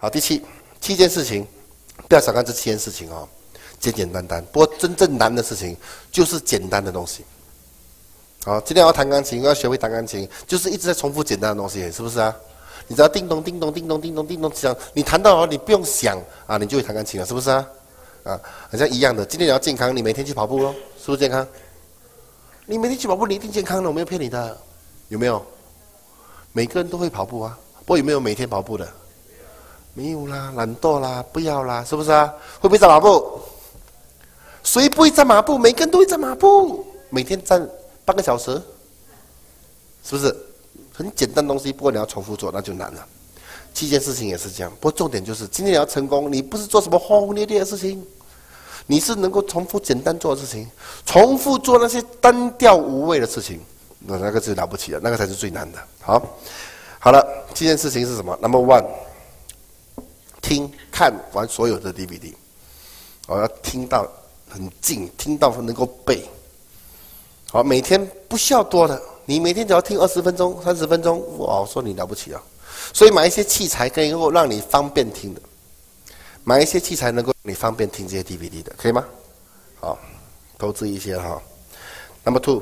好，第七七件事情，不要小看这七件事情哦，简简单单。不过真正难的事情就是简单的东西。好，今天要弹钢琴，要学会弹钢琴，就是一直在重复简单的东西，是不是啊？你只要叮咚叮咚叮咚叮咚叮咚响，你弹到了，你不用想啊，你就会弹钢琴了，是不是啊？啊，好像一样的。今天你要健康，你每天去跑步喽，是不是健康？你每天去跑步，你一定健康的，我没有骗你的，有没有？每个人都会跑步啊，不过有没有每天跑步的？没有啦，懒惰啦，不要啦，是不是啊？会不会站马步？谁不会站马步？每个人都会站马步，每天站半个小时，是不是？很简单的东西，不过你要重复做，那就难了。七件事情也是这样，不过重点就是今天你要成功，你不是做什么轰轰烈烈的事情，你是能够重复简单做的事情，重复做那些单调无味的事情，那那个是了不起的，那个才是最难的。好，好了，七件事情是什么？Number one。听看完所有的 DVD，我要听到很近，听到能够背。好，每天不需要多的，你每天只要听二十分钟、三十分钟，哇，说你了不起啊！所以买一些器材可以能够让你方便听的，买一些器材能够你方便听这些 DVD 的，可以吗？好，投资一些哈。Number two，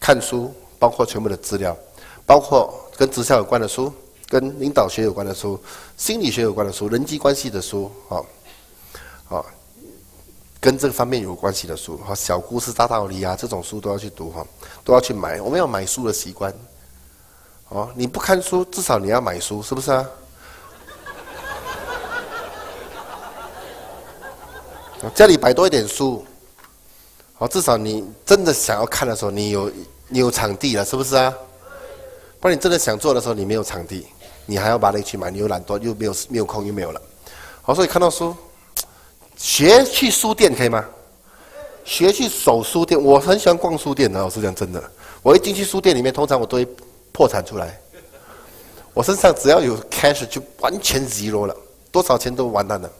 看书，包括全部的资料，包括跟直销有关的书。跟领导学有关的书、心理学有关的书、人际关系的书，啊，啊，跟这个方面有关系的书，哈，小故事大道理啊，这种书都要去读哈，都要去买。我们要买书的习惯，哦，你不看书，至少你要买书，是不是啊？家里摆多一点书，好，至少你真的想要看的时候，你有你有场地了，是不是啊？不然你真的想做的时候，你没有场地。你还要把那去买，你又懒惰，又没有没有空，又没有了。好，所以看到书，学去书店可以吗？学去守书店，我很喜欢逛书店的。我是讲真的，我一进去书店里面，通常我都会破产出来。我身上只要有 cash 就完全 zero 了，多少钱都完蛋了。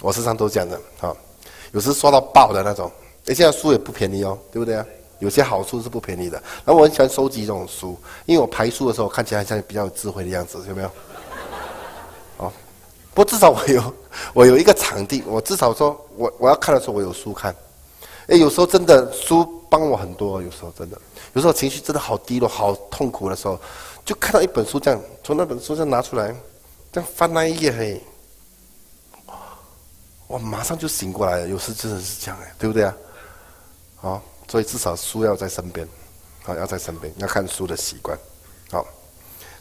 我身上都是这样的，啊，有时刷到爆的那种。哎，现在书也不便宜哦，对不对啊？有些好书是不便宜的，然后我很喜欢收集这种书，因为我排书的时候看起来像比较有智慧的样子，有没有？哦，不过至少我有 我有一个场地，我至少说我我要看的时候我有书看。哎，有时候真的书帮我很多，有时候真的，有时候情绪真的好低落、好痛苦的时候，就看到一本书这样，从那本书上拿出来，这样翻那一页，嘿，我马上就醒过来了。有时真的是这样哎，对不对啊？好。所以至少书要在身边，好要在身边，要看书的习惯，好，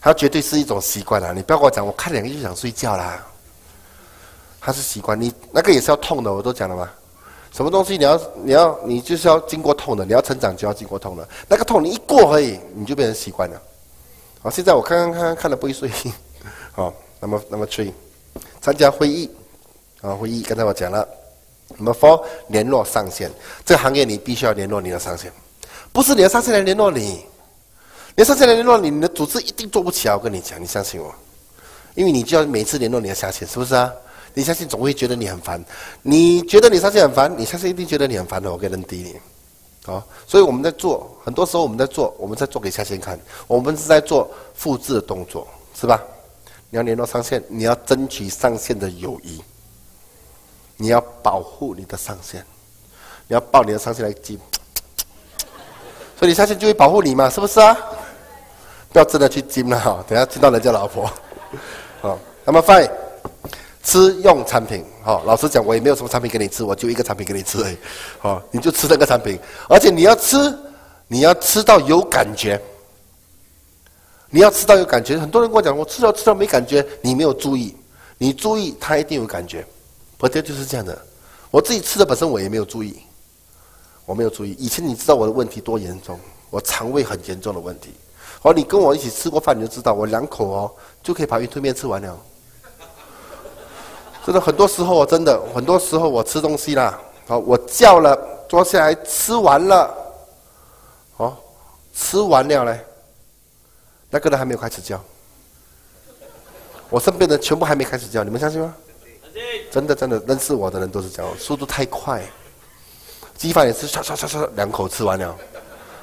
它绝对是一种习惯啦。你不要跟我讲，我看两个就想睡觉啦。它是习惯，你那个也是要痛的，我都讲了嘛。什么东西你要你要你就是要经过痛的，你要成长就要经过痛的。那个痛你一过而已，你就变成习惯了。好，现在我看看看看了不会睡，好，那么那么 three，参加会议，啊会议，刚才我讲了。那么，for 联络上线，这个行业你必须要联络你的上线，不是你的上线来联络你，你的上线来联络你，你的组织一定做不起来。我跟你讲，你相信我，因为你就要每次联络你的下线，是不是啊？你相信总会觉得你很烦，你觉得你上线很烦，你下线一定觉得你很烦的。我跟人低你，好，所以我们在做，很多时候我们在做，我们在做给下线看，我们是在做复制的动作，是吧？你要联络上线，你要争取上线的友谊。你要保护你的上线，你要抱你的上线来金，所以你上线就会保护你嘛，是不是啊？不要真的去金了哈，等下金到人家老婆。好，那么 fine，吃用产品，好，老实讲，我也没有什么产品给你吃，我就一个产品给你吃而已。好，你就吃这个产品，而且你要吃，你要吃到有感觉，你要吃到有感觉。很多人跟我讲，我吃了吃了没感觉，你没有注意，你注意，他一定有感觉。不对，就是这样的。我自己吃的本身我也没有注意，我没有注意。以前你知道我的问题多严重，我肠胃很严重的问题。哦，你跟我一起吃过饭，你就知道我两口哦就可以把云吞面吃完了。真的，很多时候我真的，很多时候我吃东西啦，好，我叫了坐下来吃完了，哦，吃完了嘞，那个人还没有开始叫，我身边的全部还没开始叫，你们相信吗？真的真的认识我的人都是这样，速度太快。鸡饭也是唰唰唰唰两口吃完了，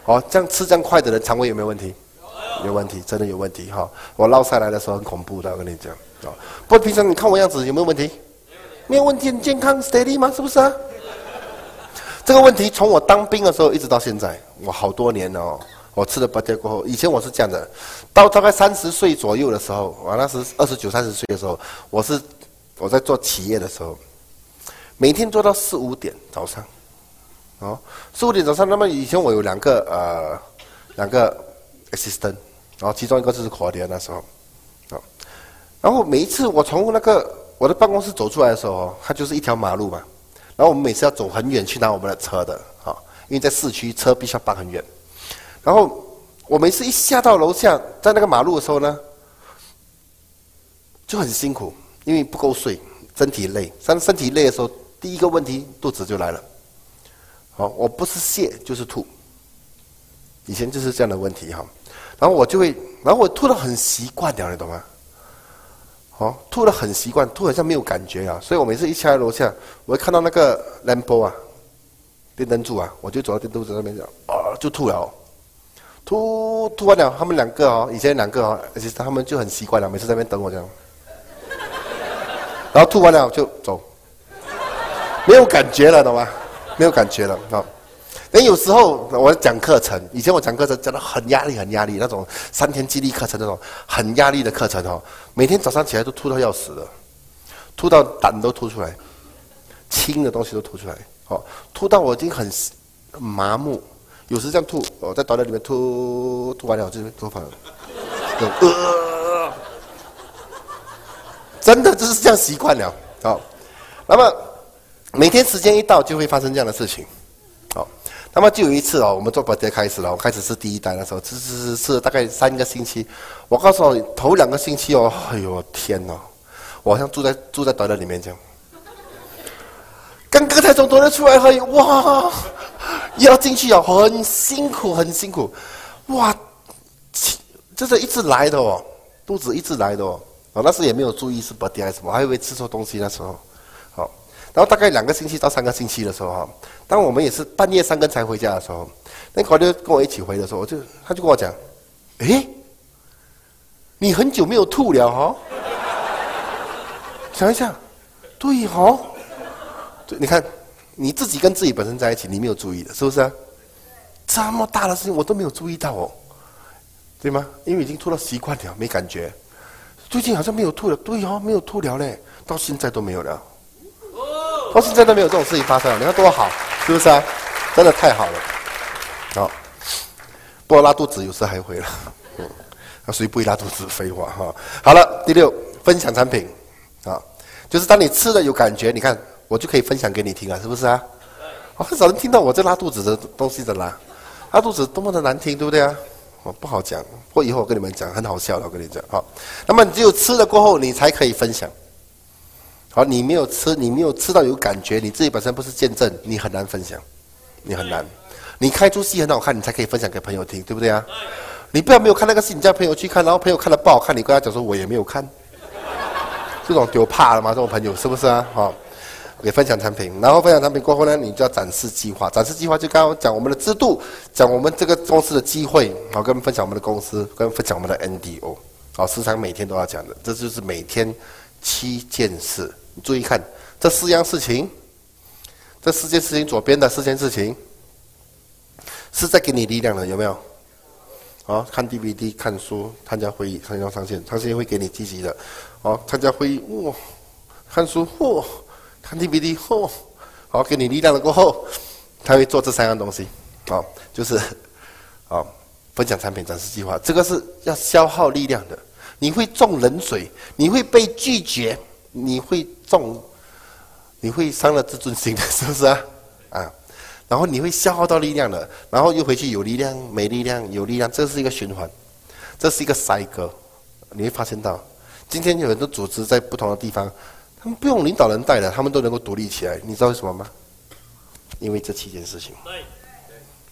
哦，这样吃这样快的人肠胃有没有问题？有问题，真的有问题哈！我捞下来的时候很恐怖的，我跟你讲啊。不过平常你看我样子有没有问题？没有问题，很健康，steady 吗？是不是啊？这个问题从我当兵的时候一直到现在，我好多年了哦。我吃了八天过后，以前我是这样的，到大概三十岁左右的时候，我那时二十九、三十岁的时候，我是我在做企业的时候，每天做到四五点早上，哦，四五点早上。那么以前我有两个呃两个 assistant，然后其中一个就是华联那时候，啊，然后每一次我从那个我的办公室走出来的时候，它就是一条马路嘛。然后我们每次要走很远去拿我们的车的，啊，因为在市区车必须要搬很远。然后我每次一下到楼下，在那个马路的时候呢，就很辛苦，因为不够睡，身体累。身身体累的时候，第一个问题肚子就来了。好，我不是泻就是吐，以前就是这样的问题哈。然后我就会，然后我吐的很习惯了，你懂吗？哦，吐的很习惯，吐好像没有感觉啊，所以我每次一下楼下，我会看到那个 lampo 啊，电灯柱啊，我就走到电灯柱那边讲，啊，就吐了，吐吐完了，他们两个哦，以前两个哦，而且他们就很习惯了，每次在那边等我这样，然后吐完了就走，没有感觉了，懂吗？没有感觉了，啊。但有时候我讲课程，以前我讲课程讲的很压力，很压力，那种三天激励课程那种很压力的课程哦，每天早上起来都吐到要死的，吐到胆都吐出来，轻的东西都吐出来，哦，吐到我已经很麻木，有时这样吐，我在短袋里面吐，吐完了就吐反了，呃，真的就是这样习惯了，好，那么每天时间一到就会发生这样的事情。好那么就有一次哦，我们做保洁开始了，我开始是第一单的时候，吃吃吃吃了大概三个星期。我告诉你，头两个星期哦，哎呦天哪，我好像住在住在短的里面这样。刚刚才从短的出来，哎哇，要进去哦，很辛苦很辛苦，哇，这是一直来的哦，肚子一直来的哦，我那时也没有注意是保洁还是什么，还以为吃错东西那时候。好然后大概两个星期到三个星期的时候哈，当我们也是半夜三更才回家的时候，那考就跟我一起回的时候，我就他就跟我讲，哎，你很久没有吐了哈，想一想，对哈，你看你自己跟自己本身在一起，你没有注意的，是不是啊？这么大的事情我都没有注意到哦，对吗？因为已经吐到习惯了，没感觉。最近好像没有吐了，对哦，没有吐了嘞，到现在都没有了。到现在都没有这种事情发生了，你看多好，是不是啊？真的太好了，好。不过拉肚子有时还会了，嗯，那所以不会拉肚子，废话哈。好了，第六，分享产品，啊，就是当你吃的有感觉，你看我就可以分享给你听啊，是不是啊？很少人听到我在拉肚子的东西的啦，拉肚子多么的难听，对不对啊？我不好讲，或以后我跟你们讲，很好笑的，我跟你讲，好。那么你只有吃了过后，你才可以分享。好，你没有吃，你没有吃到有感觉，你自己本身不是见证，你很难分享，你很难。你开出戏很好看，你才可以分享给朋友听，对不对啊？你不要没有看那个戏，你叫朋友去看，然后朋友看了不好看，你跟他讲说我也没有看，这种丢怕了吗？这种朋友是不是啊？好，给分享产品，然后分享产品过后呢，你就要展示计划，展示计划就刚刚讲我们的制度，讲我们这个公司的机会，好，跟分享我们的公司，跟分享我们的 NDO，好，时常每天都要讲的，这就是每天七件事。你注意看这四样事情，这四件事情左边的四件事情，是在给你力量的，有没有？好，看 DVD、看书、参加会议、参加上线，上线会给你积极的。好，参加会议，哇，看书，嚯，看 DVD，嚯，好，给你力量了过后，他会做这三样东西。好，就是，好，分享产品展示计划，这个是要消耗力量的，你会中冷水，你会被拒绝。你会中，你会伤了自尊心的，是不是啊？啊，然后你会消耗到力量的，然后又回去有力量、没力量、有力量，这是一个循环，这是一个塞格。你会发现到，今天有很多组织在不同的地方，他们不用领导人带的，他们都能够独立起来。你知道为什么吗？因为这七件事情，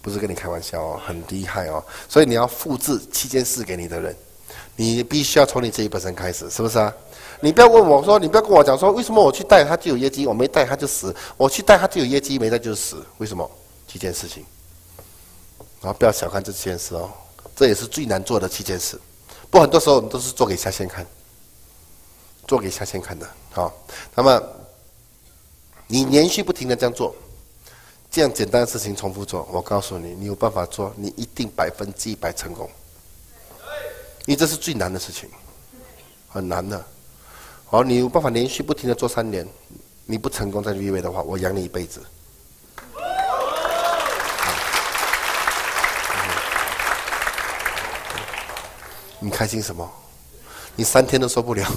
不是跟你开玩笑哦，很厉害哦。所以你要复制七件事给你的人，你必须要从你自己本身开始，是不是啊？你不要问我说，你不要跟我讲说，为什么我去带他就有业绩，我没带他就死；我去带他就有业绩，没带就死。为什么？七件事情，然后不要小看这七件事哦。这也是最难做的七件事。不过很多时候我们都是做给下线看，做给下线看的。好，那么你连续不停的这样做，这样简单的事情重复做，我告诉你，你有办法做，你一定百分之一百成功。因为这是最难的事情，很难的。好，你有办法连续不停的做三年，你不成功在 V 位的话，我养你一辈子。你开心什么？你三天都受不了。